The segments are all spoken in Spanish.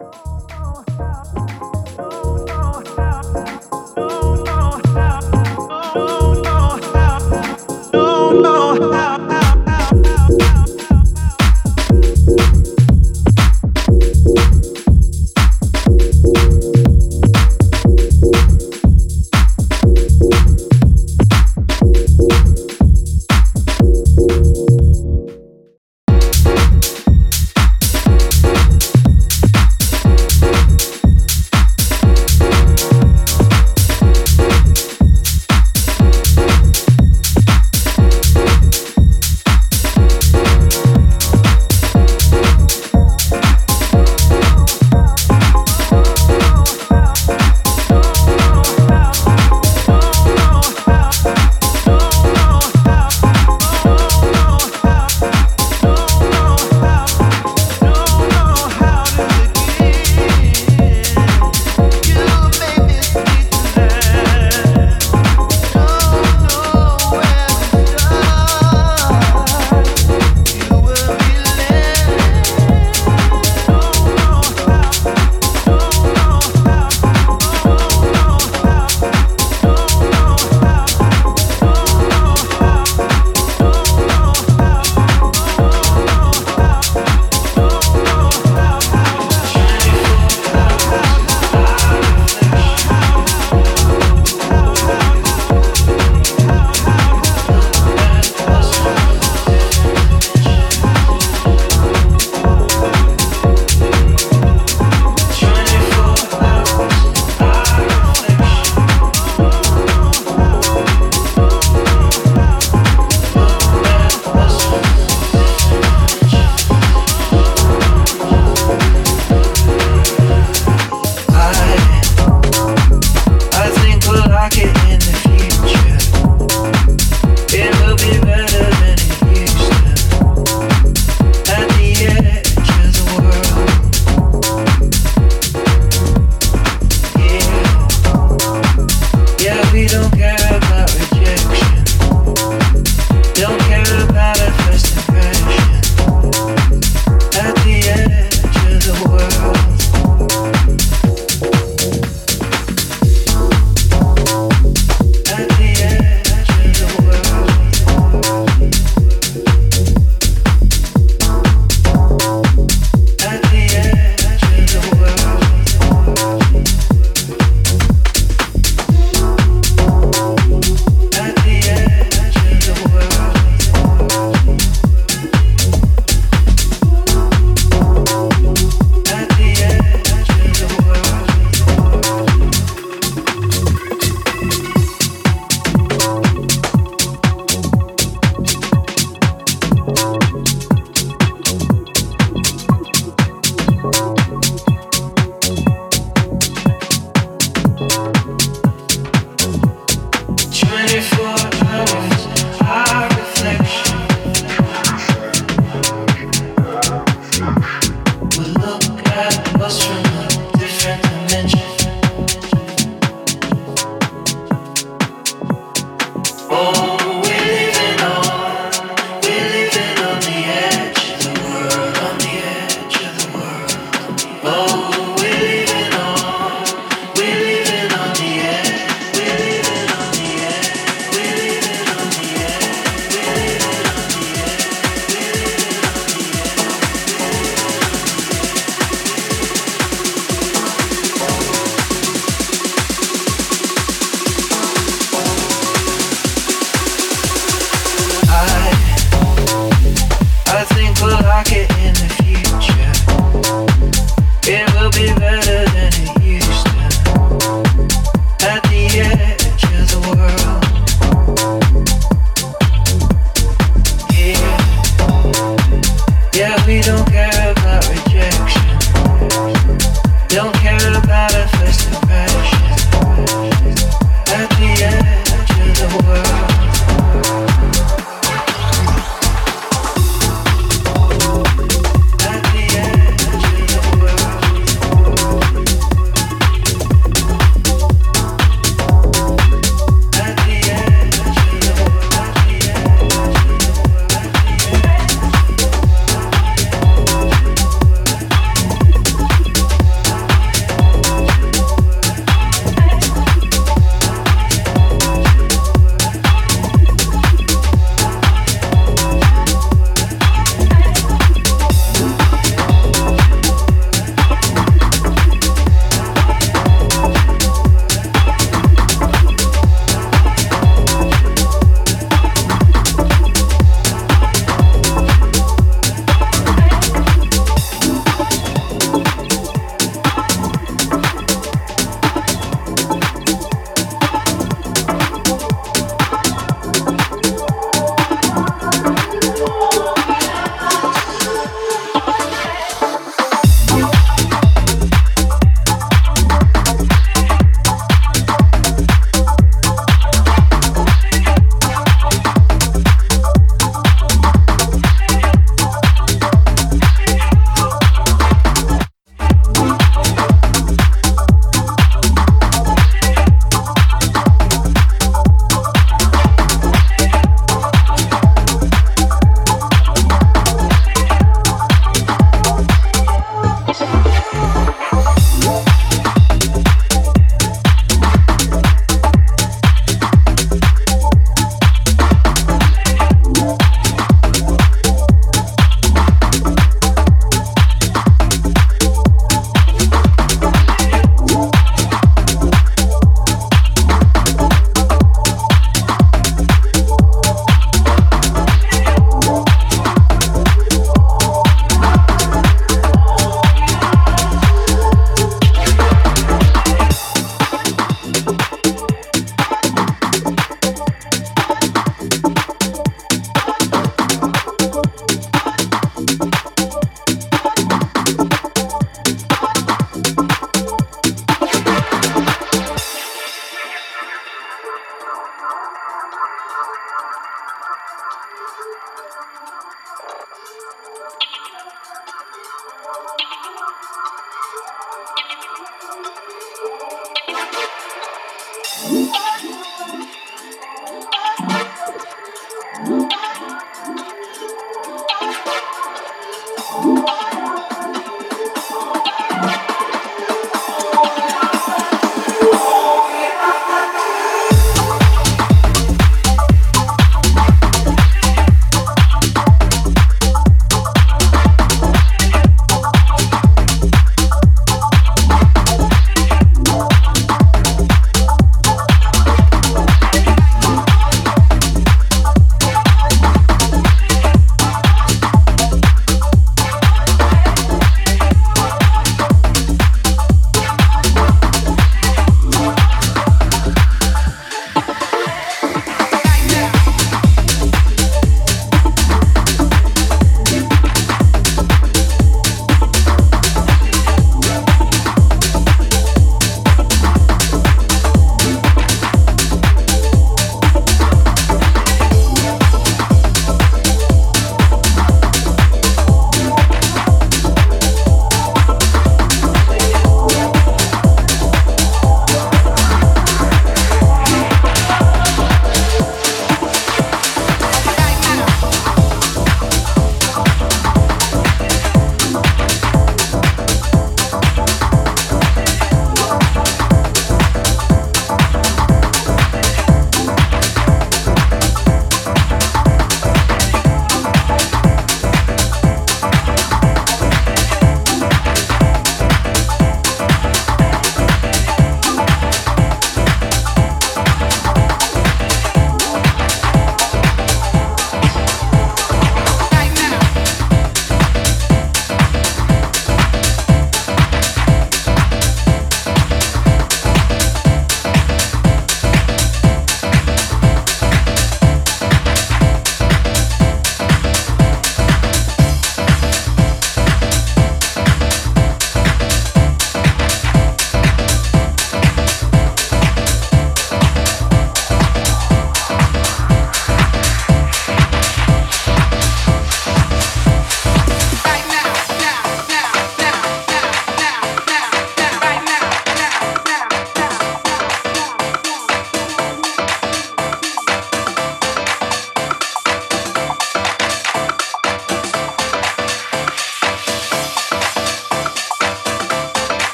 Oh.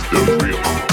system real.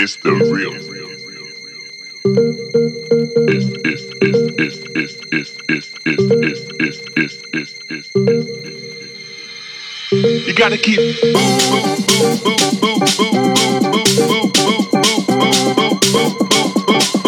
It's the real. It's it's it's it's it's it's it's it's it's it's it's it's it's You gotta keep boom boom boom boom boom boom boom boom boom boom boom boom boom boom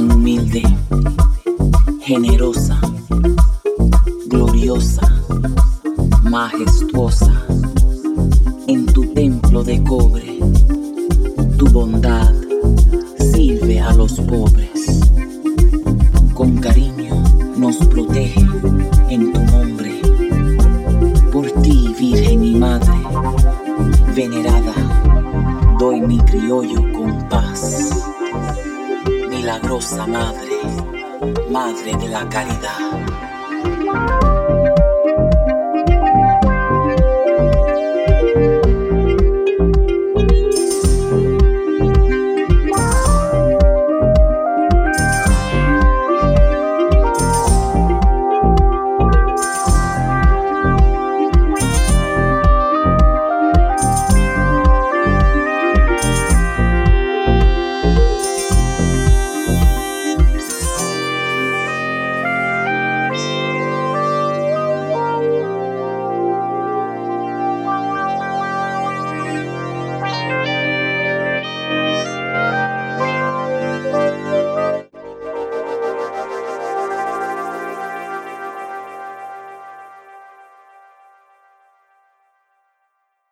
tan humilde, generosa, gloriosa, majestuosa, en tu templo de cobre, tu bondad sirve a los pobres. Con cariño nos protege en tu nombre. Por ti, Virgen y Madre, venerada, doy mi criollo compadre. Bondadosa Madre, Madre de la Caridad.